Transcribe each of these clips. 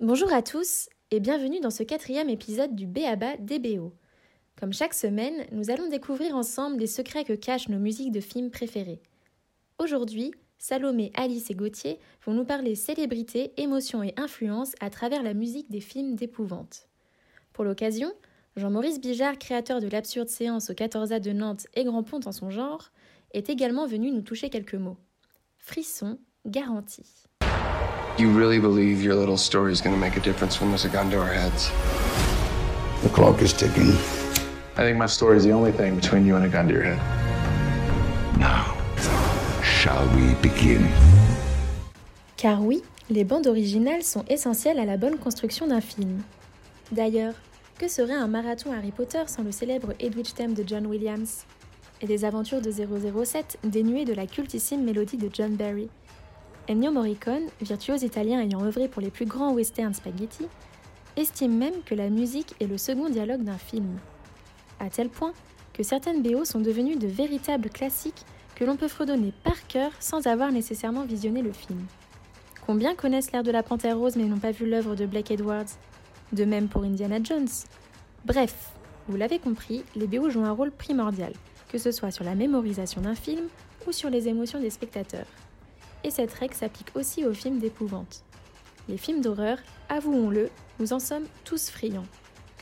Bonjour à tous et bienvenue dans ce quatrième épisode du Béaba DBO. Comme chaque semaine, nous allons découvrir ensemble les secrets que cachent nos musiques de films préférées. Aujourd'hui, Salomé, Alice et Gauthier vont nous parler célébrité, émotion et influence à travers la musique des films d'épouvante. Pour l'occasion, Jean-Maurice Bijard, créateur de l'absurde séance au 14A de Nantes et Grand Pont en son genre, est également venu nous toucher quelques mots. Frisson garanti. You really believe your little story is going to make a difference when there's a gun to our heads? The clock is ticking. I think my story is the only thing between you and a gun to your head. Now, shall we begin? Car oui, les bandes originales sont essentielles à la bonne construction d'un film. D'ailleurs, que serait un marathon Harry Potter sans le célèbre Edwidge Theme de John Williams? Et des aventures de 007 dénuées de la cultissime mélodie de John Barry Ennio Morricone, virtuose italien ayant œuvré pour les plus grands westerns spaghetti, estime même que la musique est le second dialogue d'un film. À tel point que certaines BO sont devenues de véritables classiques que l'on peut fredonner par cœur sans avoir nécessairement visionné le film. Combien connaissent l'air de la Panthère Rose mais n'ont pas vu l'œuvre de Blake Edwards? De même pour Indiana Jones. Bref, vous l'avez compris, les BO jouent un rôle primordial, que ce soit sur la mémorisation d'un film ou sur les émotions des spectateurs et cette règle s'applique aussi aux films d'épouvante. Les films d'horreur, avouons-le, nous en sommes tous friands.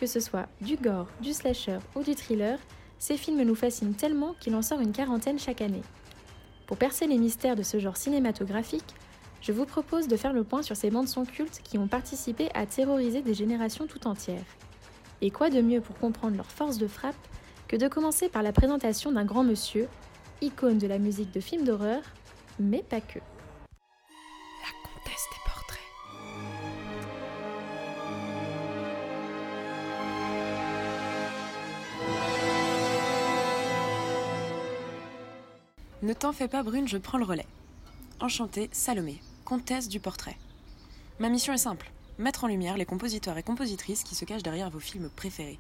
Que ce soit du gore, du slasher ou du thriller, ces films nous fascinent tellement qu'il en sort une quarantaine chaque année. Pour percer les mystères de ce genre cinématographique, je vous propose de faire le point sur ces bandes son cultes qui ont participé à terroriser des générations tout entières. Et quoi de mieux pour comprendre leur force de frappe que de commencer par la présentation d'un grand monsieur, icône de la musique de films d'horreur, mais pas que. La comtesse des portraits. Ne t'en fais pas, Brune, je prends le relais. Enchantée, Salomé, comtesse du portrait. Ma mission est simple mettre en lumière les compositeurs et compositrices qui se cachent derrière vos films préférés.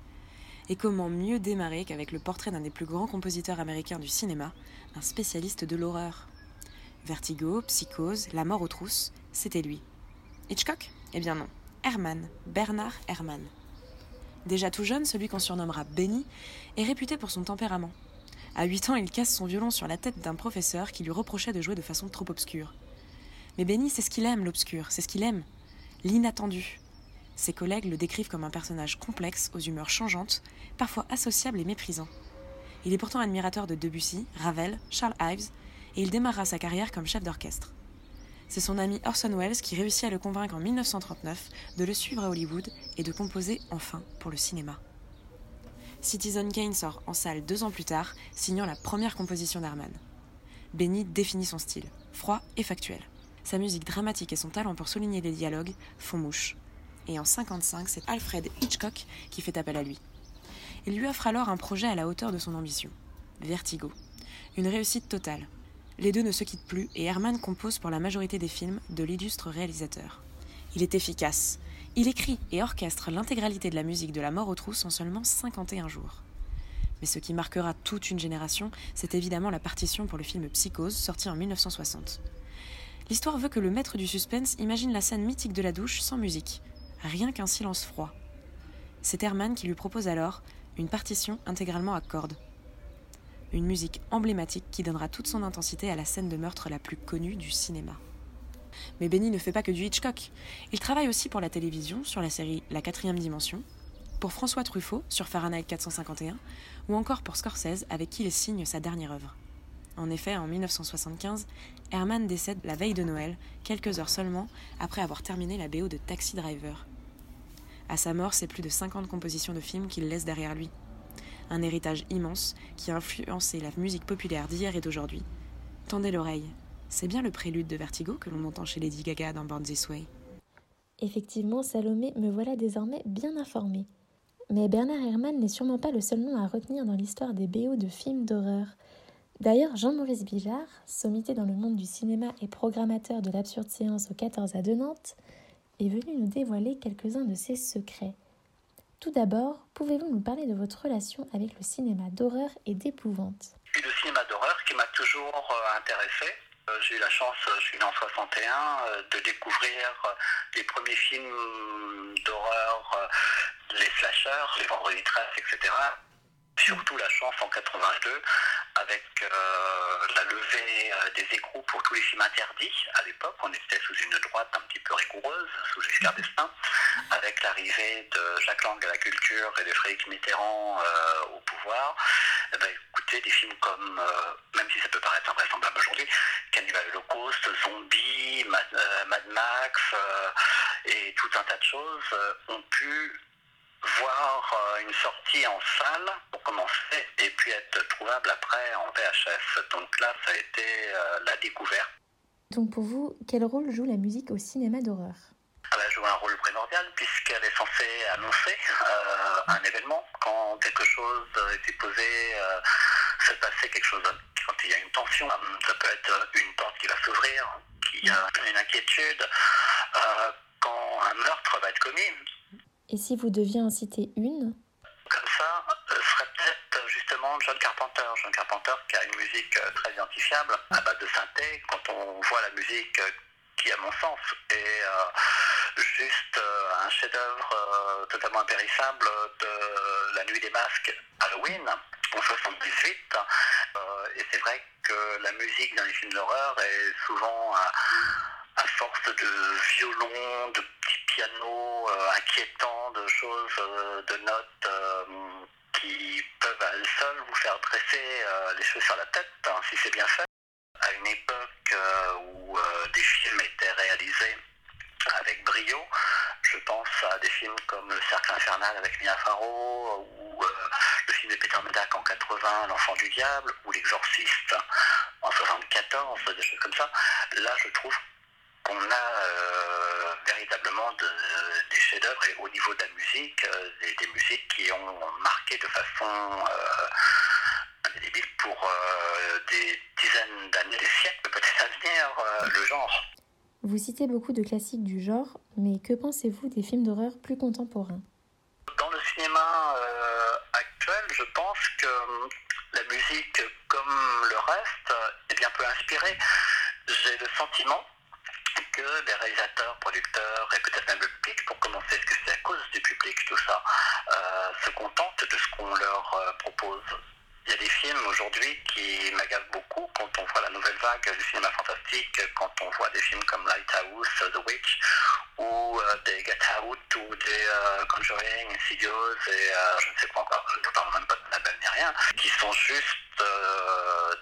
Et comment mieux démarrer qu'avec le portrait d'un des plus grands compositeurs américains du cinéma, un spécialiste de l'horreur Vertigo, Psychose, La mort aux trousses, c'était lui. Hitchcock? Eh bien non. Herman, Bernard Herman. Déjà tout jeune, celui qu'on surnommera Benny est réputé pour son tempérament. À 8 ans, il casse son violon sur la tête d'un professeur qui lui reprochait de jouer de façon trop obscure. Mais Benny, c'est ce qu'il aime, l'obscur, c'est ce qu'il aime. L'inattendu. Ses collègues le décrivent comme un personnage complexe, aux humeurs changeantes, parfois associable et méprisant. Il est pourtant admirateur de Debussy, Ravel, Charles Ives et il démarra sa carrière comme chef d'orchestre. C'est son ami Orson Welles qui réussit à le convaincre en 1939 de le suivre à Hollywood et de composer enfin pour le cinéma. Citizen Kane sort en salle deux ans plus tard, signant la première composition d'Herman. Benny définit son style, froid et factuel. Sa musique dramatique et son talent pour souligner les dialogues font mouche. Et en 1955, c'est Alfred Hitchcock qui fait appel à lui. Il lui offre alors un projet à la hauteur de son ambition, Vertigo. Une réussite totale, les deux ne se quittent plus et Herman compose pour la majorité des films de l'illustre réalisateur. Il est efficace. Il écrit et orchestre l'intégralité de la musique de La mort aux trousses en seulement 51 jours. Mais ce qui marquera toute une génération, c'est évidemment la partition pour le film Psychose, sorti en 1960. L'histoire veut que le maître du suspense imagine la scène mythique de la douche sans musique, rien qu'un silence froid. C'est Herman qui lui propose alors une partition intégralement à cordes une musique emblématique qui donnera toute son intensité à la scène de meurtre la plus connue du cinéma. Mais Benny ne fait pas que du Hitchcock. Il travaille aussi pour la télévision sur la série La quatrième dimension, pour François Truffaut sur Fahrenheit 451, ou encore pour Scorsese avec qui il signe sa dernière œuvre. En effet, en 1975, Herman décède la veille de Noël, quelques heures seulement après avoir terminé la BO de Taxi Driver. À sa mort, c'est plus de 50 compositions de films qu'il laisse derrière lui, un héritage immense qui a influencé la musique populaire d'hier et d'aujourd'hui. Tendez l'oreille, c'est bien le prélude de Vertigo que l'on entend chez Lady Gaga dans Born This Way. Effectivement, Salomé, me voilà désormais bien informée. Mais Bernard Herrmann n'est sûrement pas le seul nom à retenir dans l'histoire des BO de films d'horreur. D'ailleurs, Jean-Maurice Bijard, sommité dans le monde du cinéma et programmateur de l'absurde séance au 14 à de Nantes, est venu nous dévoiler quelques-uns de ses secrets. Tout d'abord, pouvez-vous nous parler de votre relation avec le cinéma d'horreur et d'épouvante? Le cinéma d'horreur qui m'a toujours euh, intéressé. Euh, j'ai eu la chance, je suis né en 61, de découvrir les premiers films d'horreur, les slashers, les vendredis 13, etc surtout la chance en 82 avec euh, la levée euh, des écrous pour tous les films interdits. À l'époque, on était sous une droite un petit peu rigoureuse, sous Giscard d'Estaing, avec l'arrivée de Jacques Lang à la culture et de Frédéric Mitterrand euh, au pouvoir. Eh ben, écoutez, des films comme, même si ça peut paraître invraisemblable aujourd'hui, Cannibal Holocaust, Zombie, Mad Max et tout un tas de choses ont pu voir euh, une sortie en salle pour commencer et puis être trouvable après en VHS. Donc là, ça a été euh, la découverte. Donc pour vous, quel rôle joue la musique au cinéma d'horreur? Elle joue un rôle primordial puisqu'elle est censée annoncer euh, un événement. Quand quelque chose est supposé se passer, quelque chose, quand il y a une tension, ça peut être une porte qui va s'ouvrir, qu'il y a une inquiétude. quand un meurtre va être commis, et si vous deviez en citer une Comme ça, ce serait peut-être justement John Carpenter. John Carpenter qui a une musique euh, très identifiable à base de synthé. Quand on voit la musique euh, qui, à mon sens, est euh, juste un chef-d'œuvre totalement impérissable de La Nuit des Masques Halloween en 78. et c'est vrai que la musique dans les films d'horreur est souvent à force de violon, de petits pianos euh, inquiétants, de choses, euh, de notes euh, qui peuvent à elles seules vous faire dresser les cheveux sur la tête, hein, si c'est bien fait. À une époque où des films étaient réalisés avec brio, je pense à des films comme Le Cercle Infernal avec Mia Farrow, ou le film de Peter Medak en 80, L'Enfant du Diable, ou L'Exorciste en 74, des choses comme ça. Là, je trouve on a euh, véritablement des chefs-d'œuvre et au niveau de la musique, euh, des, musiques qui ont marqué de façon euh, indélébile pour des dizaines d'années, des siècles peut-être à venir, le genre. Vous citez beaucoup de classiques du genre, mais que pensez-vous des films d'horreur plus contemporains? Dans le cinéma actuel, je pense que la musique, comme le reste, est bien peu inspirée. J'ai le sentiment les réalisateurs, producteurs et peut-être même le public, pour commencer, est-ce que c'est à cause du public tout ça, euh, se contentent de ce qu'on leur euh, propose? Il y a des films aujourd'hui qui m'agacent beaucoup quand on voit la nouvelle vague du cinéma fantastique, quand on voit des films comme Lighthouse, The Witch, ou euh, des Get Out, ou des Conjuring, Insidious, et je ne sais pas encore, je ne parle même pas de label ni rien, qui sont juste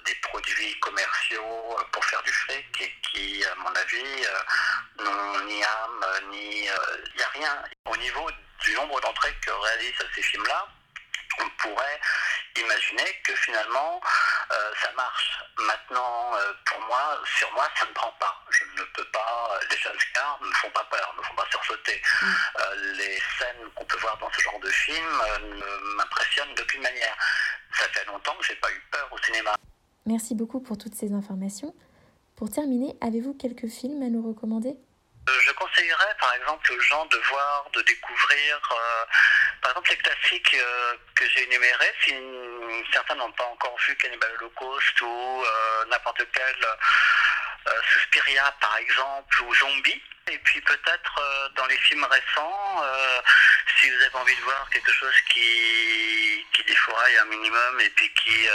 des produits commerciaux pour faire du fric et qui, à mon avis, euh, n'ont ni âme, ni... Il euh, n'y a rien. Au niveau du nombre d'entrées que réalisent ces films-là, on pourrait imaginer que finalement euh, ça marche. Maintenant, pour moi, sur moi, ça ne prend pas. Je ne peux pas. Les jumpscares ne me font pas peur, ne me font pas sursauter. Mm. les scènes qu'on peut voir dans ce genre de film ne m'impressionnent d'aucune manière. Ça fait longtemps que j'ai pas eu peur au cinéma. Merci beaucoup pour toutes ces informations. Pour terminer, avez-vous quelques films à nous recommander? Euh, je conseillerais par exemple aux gens de voir, de découvrir, euh, par exemple les classiques euh, que j'ai énumérés, si certains n'ont pas encore vu Cannibal Holocaust ou n'importe quel Suspiria par exemple ou Zombie. Et puis peut-être dans les films récents, si vous avez envie de voir quelque chose qui, qui défouraille un minimum et puis qui,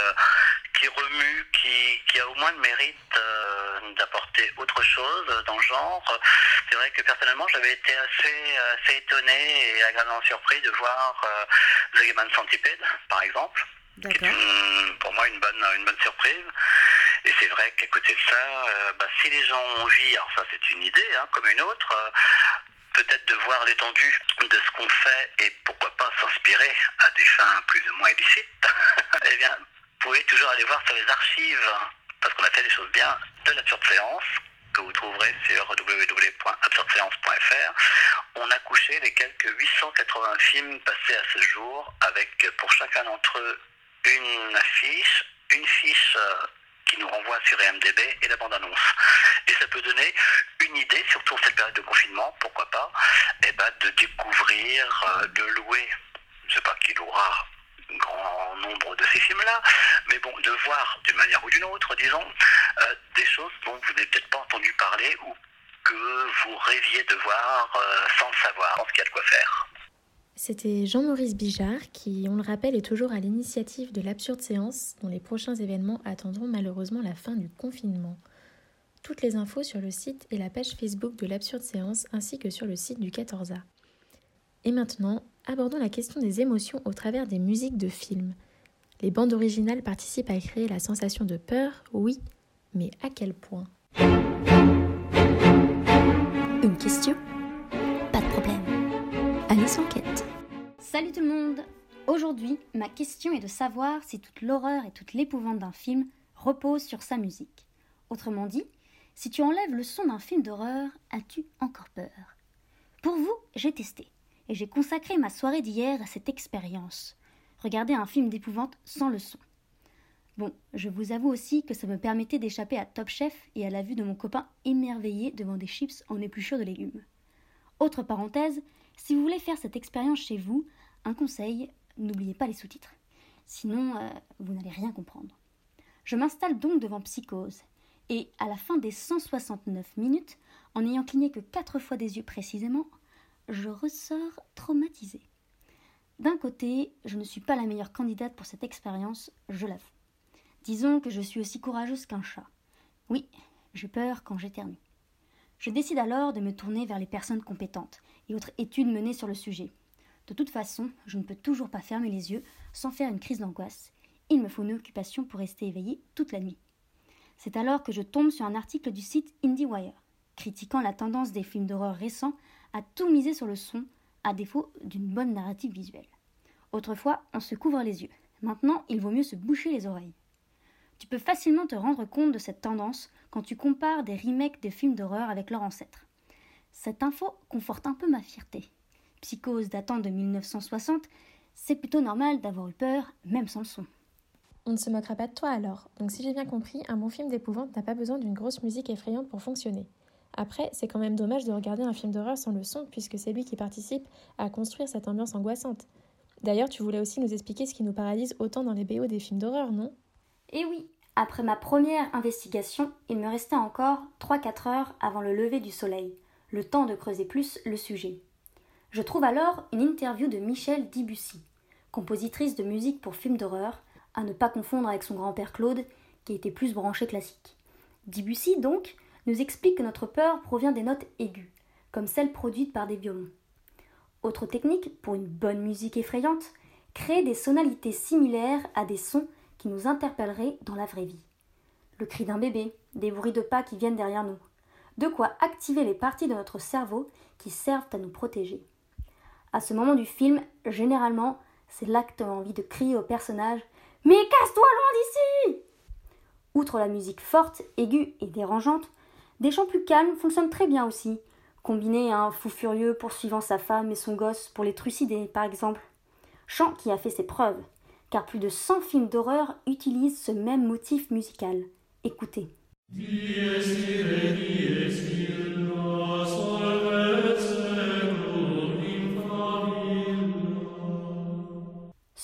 qui remue, qui, a au moins le mérite euh, d'apporter autre chose dans le genre. C'est vrai que personnellement, j'avais été assez, assez étonné et agréablement surpris de voir euh, The Game Centipede, par exemple. Qui est pour moi une bonne, une bonne surprise. Et c'est vrai qu'à côté de ça, euh, bah, si les gens ont envie, alors ça c'est une idée hein, comme une autre, peut-être de voir l'étendue de ce qu'on fait et pourquoi pas s'inspirer à des fins plus ou moins illicites, eh bien, vous pouvez toujours aller voir sur les archives, parce qu'on a fait des choses bien, de l'absurde séance, que vous trouverez sur www.absurdeséance.fr. On a couché les quelques 880 films passés à ce jour, avec pour chacun d'entre eux une affiche, une fiche euh, qui nous renvoie sur EMDB et la bande-annonce. Et ça peut donner une idée, surtout en cette période de confinement, pourquoi pas, eh ben, de découvrir, euh, de louer, je ne sais pas qui louera grand nombre de ces films-là, mais bon, de voir d'une manière ou d'une autre, disons, euh, des choses dont vous n'avez peut-être pas entendu parler ou que vous rêviez de voir euh, sans le savoir, en ce qu'il y a de quoi faire. C'était Jean-Maurice Bijard qui, on le rappelle, est toujours à l'initiative de l'Absurde Séance, dont les prochains événements attendront malheureusement la fin du confinement. Toutes les infos sur le site et la page Facebook de l'Absurde Séance ainsi que sur le site du 14A. Et maintenant, abordons la question des émotions au travers des musiques de films. Les bandes originales participent à créer la sensation de peur, oui, mais à quel point? Une question? Salut tout le monde Aujourd'hui, ma question est de savoir si toute l'horreur et toute l'épouvante d'un film reposent sur sa musique. Autrement dit, si tu enlèves le son d'un film d'horreur, as-tu encore peur? Pour vous, j'ai testé, et j'ai consacré ma soirée d'hier à cette expérience. Regarder un film d'épouvante sans le son. Bon, je vous avoue aussi que ça me permettait d'échapper à Top Chef et à la vue de mon copain émerveillé devant des chips en épluchure de légumes. Autre parenthèse, si vous voulez faire cette expérience chez vous, un conseil, n'oubliez pas les sous-titres. Sinon, euh, vous n'allez rien comprendre. Je m'installe donc devant Psychose, et à la fin des 169 minutes, en n'ayant cligné que quatre fois des yeux précisément, je ressors traumatisée. D'un côté, je ne suis pas la meilleure candidate pour cette expérience, je l'avoue. Disons que je suis aussi courageuse qu'un chat. Oui, j'ai peur quand j'éternue. Je décide alors de me tourner vers les personnes compétentes et autres études menées sur le sujet. De toute façon, je ne peux toujours pas fermer les yeux sans faire une crise d'angoisse. Il me faut une occupation pour rester éveillée toute la nuit. C'est alors que je tombe sur un article du site IndieWire, critiquant la tendance des films d'horreur récents à tout miser sur le son, à défaut d'une bonne narrative visuelle. Autrefois, on se couvre les yeux. Maintenant, il vaut mieux se boucher les oreilles. Tu peux facilement te rendre compte de cette tendance quand tu compares des remakes de films d'horreur avec leurs ancêtres. Cette info conforte un peu ma fierté. Psychose datant de 1960, c'est plutôt normal d'avoir eu peur, même sans le son. On ne se moquera pas de toi alors. Donc si j'ai bien compris, un bon film d'épouvante n'a pas besoin d'une grosse musique effrayante pour fonctionner. Après, c'est quand même dommage de regarder un film d'horreur sans le son, puisque c'est lui qui participe à construire cette ambiance angoissante. D'ailleurs, tu voulais aussi nous expliquer ce qui nous paralyse autant dans les BO des films d'horreur, non? Eh oui, après ma première investigation, il me restait encore 3-4 heures avant le lever du soleil, le temps de creuser plus le sujet. Je trouve alors une interview de Michel Debussy, compositrice de musique pour films d'horreur, à ne pas confondre avec son grand-père Claude, qui était plus branché classique. Debussy, donc, nous explique que notre peur provient des notes aiguës, comme celles produites par des violons. Autre technique, pour une bonne musique effrayante, créer des sonalités similaires à des sons qui nous interpelleraient dans la vraie vie. Le cri d'un bébé, des bruits de pas qui viennent derrière nous. De quoi activer les parties de notre cerveau qui servent à nous protéger. À ce moment du film, généralement, c'est l'acte envie de crier au personnage mais casse-toi loin d'ici Outre la musique forte, aiguë et dérangeante, des chants plus calmes fonctionnent très bien aussi, combinés à un fou furieux poursuivant sa femme et son gosse pour les trucider, par exemple. Chant qui a fait ses preuves, car plus de 100 films d'horreur utilisent ce même motif musical. Écoutez. Ce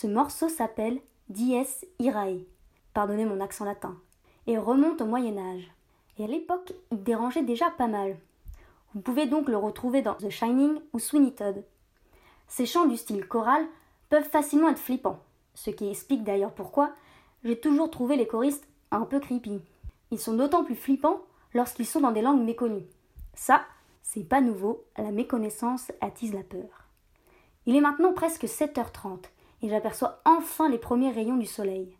morceau s'appelle Dies Irae, pardonnez mon accent latin, et remonte au Moyen Âge. Et à l'époque, il dérangeait déjà pas mal. Vous pouvez donc le retrouver dans The Shining ou Sweeney Todd. Ces chants du style choral peuvent facilement être flippants, ce qui explique d'ailleurs pourquoi j'ai toujours trouvé les choristes un peu creepy. Ils sont d'autant plus flippants lorsqu'ils sont dans des langues méconnues. Ça, c'est pas nouveau, la méconnaissance attise la peur. Il est maintenant presque 7h30 et j'aperçois enfin les premiers rayons du soleil.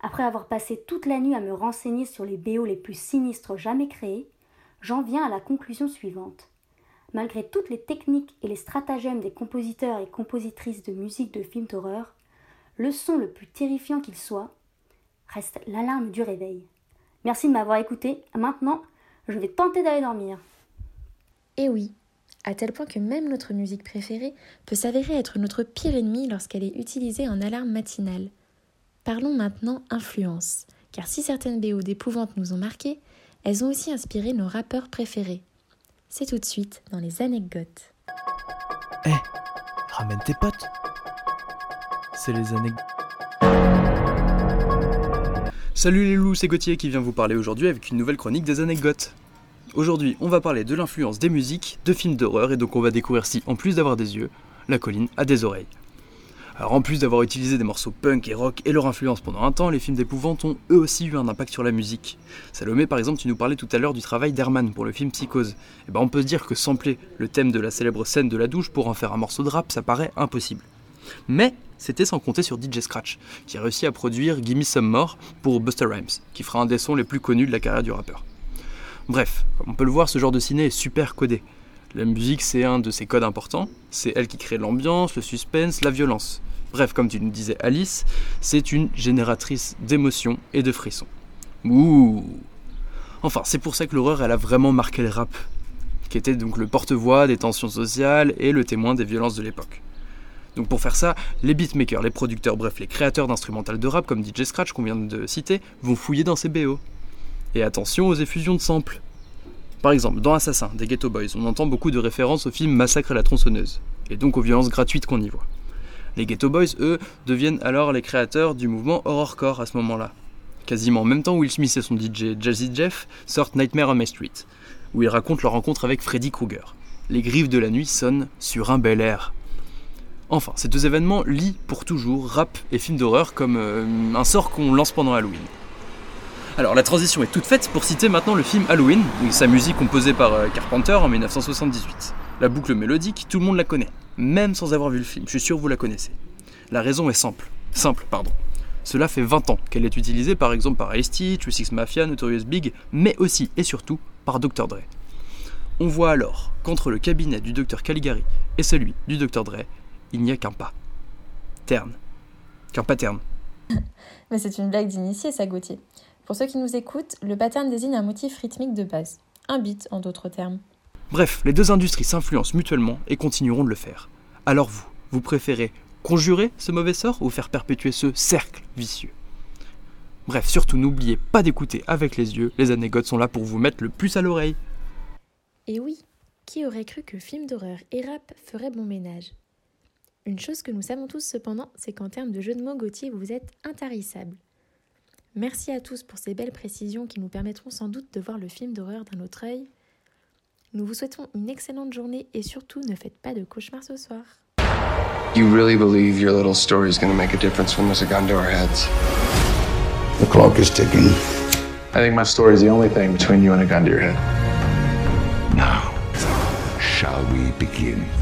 Après avoir passé toute la nuit à me renseigner sur les BO les plus sinistres jamais créés, j'en viens à la conclusion suivante. Malgré toutes les techniques et les stratagèmes des compositeurs et compositrices de musique de films d'horreur, le son le plus terrifiant qu'il soit reste l'alarme du réveil. Merci de m'avoir écouté. Maintenant, je vais tenter d'aller dormir. Eh oui, à tel point que même notre musique préférée peut s'avérer être notre pire ennemi lorsqu'elle est utilisée en alarme matinale. Parlons maintenant influence, car si certaines BO d'épouvante nous ont marqués, elles ont aussi inspiré nos rappeurs préférés. C'est tout de suite dans les anecdotes. Eh, ramène tes potes. C'est les anecdotes. Salut les loups, c'est Gauthier qui vient vous parler aujourd'hui avec une nouvelle chronique des anecdotes. Aujourd'hui, on va parler de l'influence des musiques, de films d'horreur, et donc on va découvrir si, en plus d'avoir des yeux, la colline a des oreilles. Alors en plus d'avoir utilisé des morceaux punk et rock et leur influence pendant un temps, les films d'épouvante ont eux aussi eu un impact sur la musique. Salomé par exemple, tu nous parlais tout à l'heure du travail d'Herman pour le film Psychose. Et ben on peut se dire que sampler le thème de la célèbre scène de la douche pour en faire un morceau de rap, ça paraît impossible. Mais c'était sans compter sur DJ Scratch, qui a réussi à produire Gimme Some More pour Buster Rhymes, qui fera un des sons les plus connus de la carrière du rappeur. Bref, comme on peut le voir, ce genre de ciné est super codé. La musique, c'est un de ses codes importants. C'est elle qui crée l'ambiance, le suspense, la violence. Bref, comme tu nous disais Alice, c'est une génératrice d'émotions et de frissons. Ouh Enfin, c'est pour ça que l'horreur, elle a vraiment marqué le rap, qui était donc le porte-voix des tensions sociales et le témoin des violences de l'époque. Donc pour faire ça, les beatmakers, les producteurs, bref, les créateurs d'instrumentales de rap comme DJ Scratch qu'on vient de citer, vont fouiller dans ces BO. Et attention aux effusions de samples. Par exemple, dans Assassin, des Ghetto Boys, on entend beaucoup de références au film Massacre à la tronçonneuse, et donc aux violences gratuites qu'on y voit. Les Ghetto Boys, eux, deviennent alors les créateurs du mouvement horrorcore à ce moment-là. Quasiment en même temps, Will Smith et son DJ Jazzy Jeff sortent Nightmare on My Street, où ils racontent leur rencontre avec Freddy Krueger. Les griffes de la nuit sonnent sur un bel air. Enfin, ces deux événements lient pour toujours rap et films d'horreur comme euh, un sort qu'on lance pendant Halloween. Alors la transition est toute faite pour citer maintenant le film Halloween, et sa musique composée par euh, Carpenter en 1978. La boucle mélodique, tout le monde la connaît, même sans avoir vu le film, je suis sûr que vous la connaissez. La raison est simple, simple, pardon. Cela fait 20 ans qu'elle est utilisée par exemple par Ice-T, Six Mafia, Notorious Big, mais aussi et surtout par Dr. Dre. On voit alors qu'entre le cabinet du Dr. Caligari et celui du Dr. Dre, il n'y a qu'un pas. Terne. Qu'un pattern. Mais c'est une blague d'initié, ça, Gauthier. Pour ceux qui nous écoutent, le pattern désigne un motif rythmique de base. Un beat, en d'autres termes. Bref, les deux industries s'influencent mutuellement et continueront de le faire. Alors vous, vous préférez conjurer ce mauvais sort ou faire perpétuer ce cercle vicieux? Bref, surtout n'oubliez pas d'écouter avec les yeux, les anecdotes sont là pour vous mettre le plus à l'oreille. Et oui, qui aurait cru que film d'horreur et rap feraient bon ménage? Une chose que nous savons tous cependant, c'est qu'en termes de jeu de mots, Gauthier, vous êtes intarissable. Merci à tous pour ces belles précisions qui nous permettront sans doute de voir le film d'horreur d'un autre œil. Nous vous souhaitons une excellente journée et surtout ne faites pas de cauchemars ce soir. You really believe your little story is going to make a difference when there's a gun to our heads? The clock is ticking. I think my story is the only thing between you and a gun to your head. Now, shall we begin?